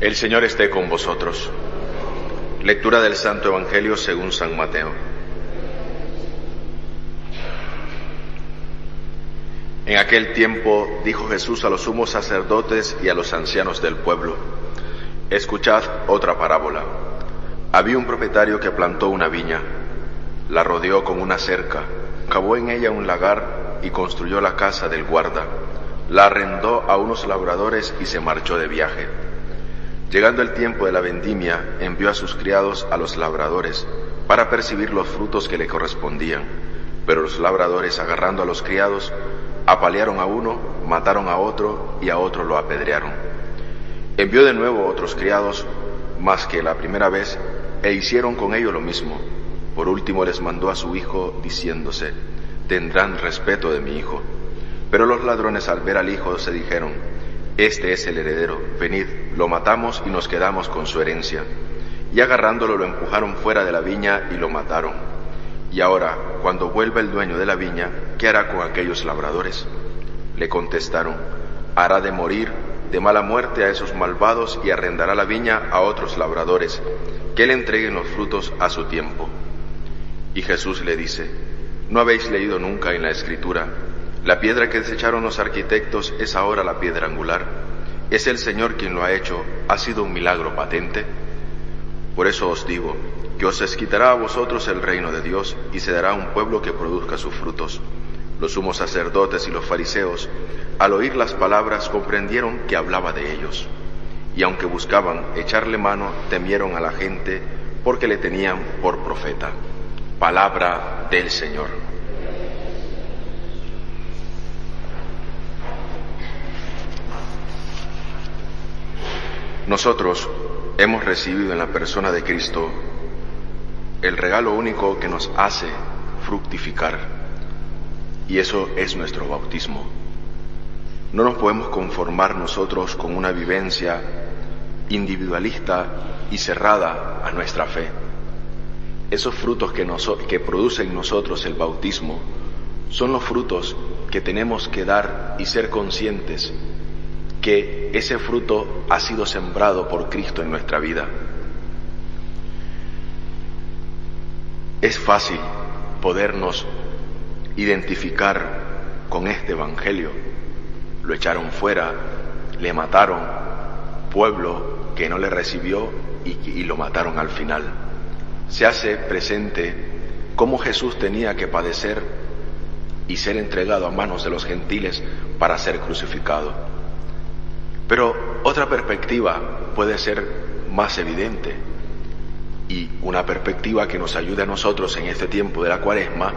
El Señor esté con vosotros. Lectura del Santo Evangelio según San Mateo. En aquel tiempo dijo Jesús a los sumos sacerdotes y a los ancianos del pueblo, escuchad otra parábola. Había un propietario que plantó una viña, la rodeó con una cerca, cavó en ella un lagar y construyó la casa del guarda, la arrendó a unos labradores y se marchó de viaje. Llegando el tiempo de la vendimia, envió a sus criados a los labradores para percibir los frutos que le correspondían. Pero los labradores, agarrando a los criados, apalearon a uno, mataron a otro y a otro lo apedrearon. Envió de nuevo otros criados, más que la primera vez, e hicieron con ellos lo mismo. Por último les mandó a su hijo, diciéndose, tendrán respeto de mi hijo. Pero los ladrones al ver al hijo se dijeron, este es el heredero, venid, lo matamos y nos quedamos con su herencia. Y agarrándolo lo empujaron fuera de la viña y lo mataron. Y ahora, cuando vuelva el dueño de la viña, ¿qué hará con aquellos labradores? Le contestaron, hará de morir de mala muerte a esos malvados y arrendará la viña a otros labradores, que le entreguen los frutos a su tiempo. Y Jesús le dice, ¿no habéis leído nunca en la Escritura? La piedra que desecharon los arquitectos es ahora la piedra angular. Es el Señor quien lo ha hecho. ¿Ha sido un milagro patente? Por eso os digo, que os esquitará a vosotros el reino de Dios y se dará un pueblo que produzca sus frutos. Los sumos sacerdotes y los fariseos, al oír las palabras, comprendieron que hablaba de ellos. Y aunque buscaban echarle mano, temieron a la gente porque le tenían por profeta. Palabra del Señor. Nosotros hemos recibido en la persona de Cristo el regalo único que nos hace fructificar y eso es nuestro bautismo. No nos podemos conformar nosotros con una vivencia individualista y cerrada a nuestra fe. Esos frutos que, que produce en nosotros el bautismo son los frutos que tenemos que dar y ser conscientes que ese fruto ha sido sembrado por Cristo en nuestra vida. Es fácil podernos identificar con este Evangelio. Lo echaron fuera, le mataron, pueblo que no le recibió y, lo mataron al final. Se hace presente cómo Jesús tenía que padecer y ser entregado a manos de los gentiles para ser crucificado. Pero otra perspectiva puede ser más evidente y una perspectiva que nos ayude a nosotros en este tiempo de la cuaresma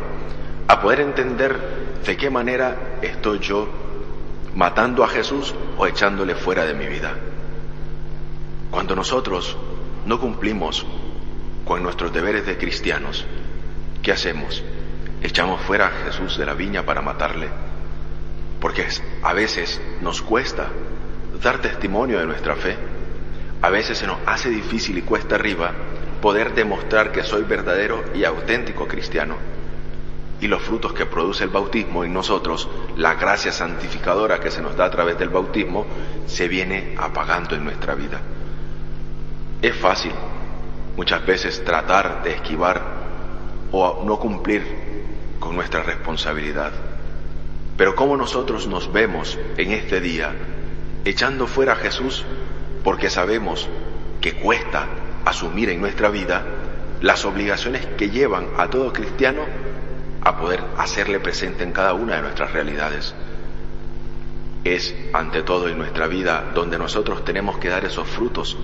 a poder entender de qué manera estoy yo matando a Jesús o echándole fuera de mi vida. Cuando nosotros no cumplimos con nuestros deberes de cristianos, ¿qué hacemos? Echamos fuera a Jesús de la viña para matarle. Porque a veces nos cuesta dar testimonio de nuestra fe. A veces se nos hace difícil y cuesta arriba poder demostrar que soy verdadero y auténtico cristiano. Y los frutos que produce el bautismo en nosotros, la gracia santificadora que se nos da a través del bautismo, se viene apagando en nuestra vida. Es fácil muchas veces tratar de esquivar o no cumplir con nuestra responsabilidad. Pero cómo nosotros nos vemos en este día echando fuera a Jesús porque sabemos que cuesta asumir en nuestra vida las obligaciones que llevan a todo cristiano a poder hacerle presente en cada una de nuestras realidades. Es ante todo en nuestra vida donde nosotros tenemos que dar esos frutos,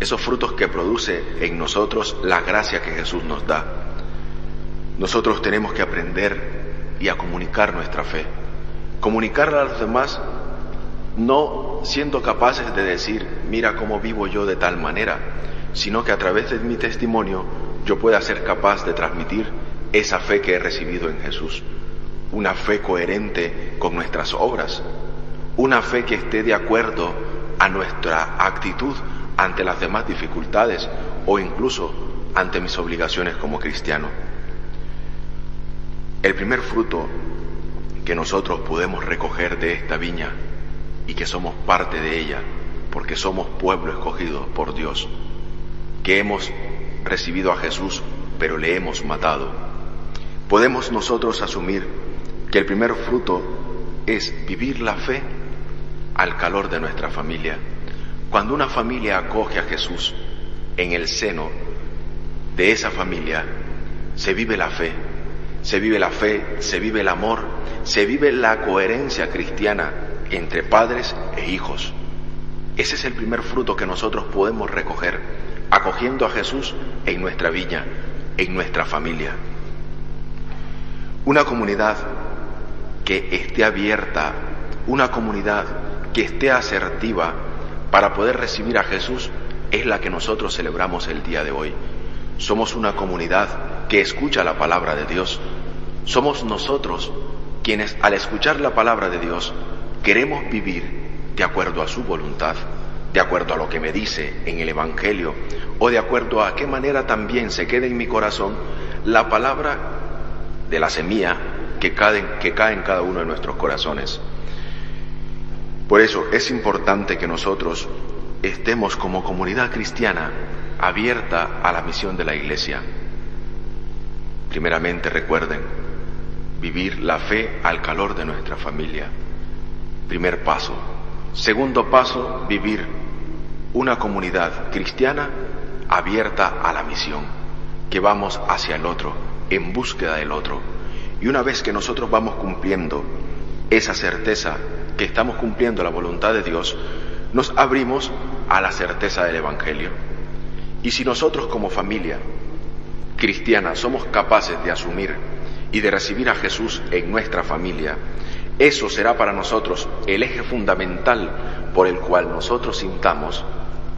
esos frutos que produce en nosotros la gracia que Jesús nos da. Nosotros tenemos que aprender y a comunicar nuestra fe, comunicarla a los demás no siendo capaces de decir, mira cómo vivo yo de tal manera, sino que a través de mi testimonio yo pueda ser capaz de transmitir esa fe que he recibido en Jesús, una fe coherente con nuestras obras, una fe que esté de acuerdo a nuestra actitud ante las demás dificultades o incluso ante mis obligaciones como cristiano. El primer fruto que nosotros podemos recoger de esta viña y que somos parte de ella, porque somos pueblo escogido por Dios, que hemos recibido a Jesús, pero le hemos matado. Podemos nosotros asumir que el primer fruto es vivir la fe al calor de nuestra familia. Cuando una familia acoge a Jesús en el seno de esa familia, se vive la fe, se vive la fe, se vive el amor, se vive la coherencia cristiana entre padres e hijos. Ese es el primer fruto que nosotros podemos recoger, acogiendo a Jesús en nuestra viña, en nuestra familia. Una comunidad que esté abierta, una comunidad que esté asertiva para poder recibir a Jesús es la que nosotros celebramos el día de hoy. Somos una comunidad que escucha la palabra de Dios. Somos nosotros quienes al escuchar la palabra de Dios queremos vivir de acuerdo a su voluntad, de acuerdo a lo que me dice en el Evangelio, o de acuerdo a qué manera también se quede en mi corazón la palabra de la semilla que cae, que cae en cada uno de nuestros corazones. Por eso es importante que nosotros estemos como comunidad cristiana abierta a la misión de la Iglesia. Primeramente recuerden, vivir la fe al calor de nuestra familia. Primer paso. Segundo paso, vivir una comunidad cristiana abierta a la misión, que vamos hacia el otro, en búsqueda del otro. Y una vez que nosotros vamos cumpliendo esa certeza que estamos cumpliendo la voluntad de Dios, nos abrimos a la certeza del Evangelio. Y si nosotros como familia cristiana somos capaces de asumir y de recibir a Jesús en nuestra familia, eso será para nosotros el eje fundamental por el cual nosotros sintamos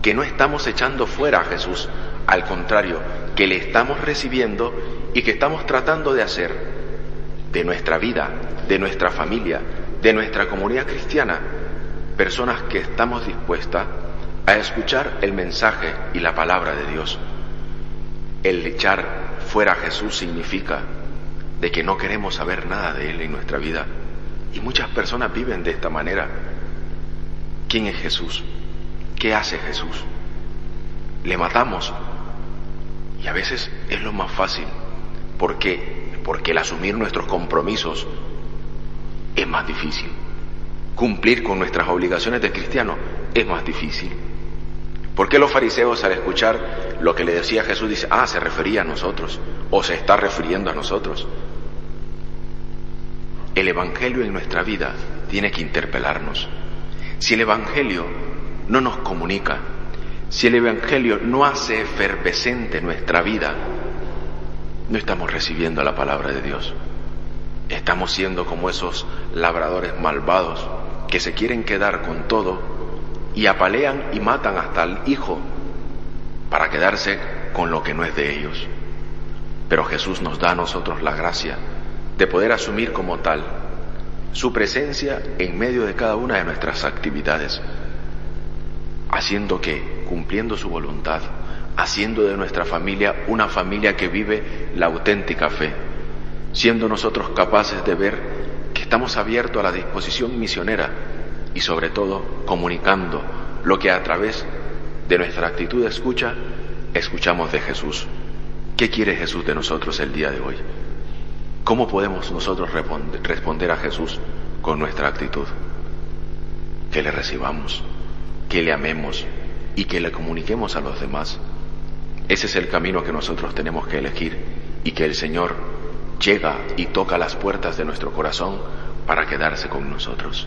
que no estamos echando fuera a Jesús, al contrario, que le estamos recibiendo y que estamos tratando de hacer de nuestra vida, de nuestra familia, de nuestra comunidad cristiana, personas que estamos dispuestas a escuchar el mensaje y la palabra de Dios. El echar fuera a Jesús significa de que no queremos saber nada de Él en nuestra vida. Y muchas personas viven de esta manera. ¿Quién es Jesús? ¿Qué hace Jesús? Le matamos. Y a veces es lo más fácil. ¿Por qué? Porque el asumir nuestros compromisos es más difícil. Cumplir con nuestras obligaciones de cristiano es más difícil. ¿Por qué los fariseos al escuchar lo que le decía Jesús dicen, ah, se refería a nosotros o se está refiriendo a nosotros? El Evangelio en nuestra vida tiene que interpelarnos. Si el Evangelio no nos comunica, si el Evangelio no hace efervescente nuestra vida, no estamos recibiendo la palabra de Dios. Estamos siendo como esos labradores malvados que se quieren quedar con todo y apalean y matan hasta al hijo para quedarse con lo que no es de ellos. Pero Jesús nos da a nosotros la gracia de poder asumir como tal su presencia en medio de cada una de nuestras actividades, haciendo que, cumpliendo su voluntad, haciendo de nuestra familia una familia que vive la auténtica fe, siendo nosotros capaces de ver que estamos abiertos a la disposición misionera y sobre todo comunicando lo que a través de nuestra actitud de escucha escuchamos de Jesús. ¿Qué quiere Jesús de nosotros el día de hoy? ¿Cómo podemos nosotros responder a Jesús con nuestra actitud? Que le recibamos, que le amemos y que le comuniquemos a los demás. Ese es el camino que nosotros tenemos que elegir y que el Señor llega y toca las puertas de nuestro corazón para quedarse con nosotros.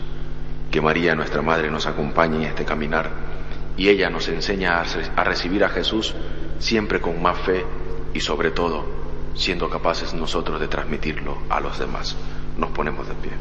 Que María, nuestra Madre, nos acompañe en este caminar y ella nos enseña a recibir a Jesús siempre con más fe y sobre todo siendo capaces nosotros de transmitirlo a los demás. Nos ponemos de pie.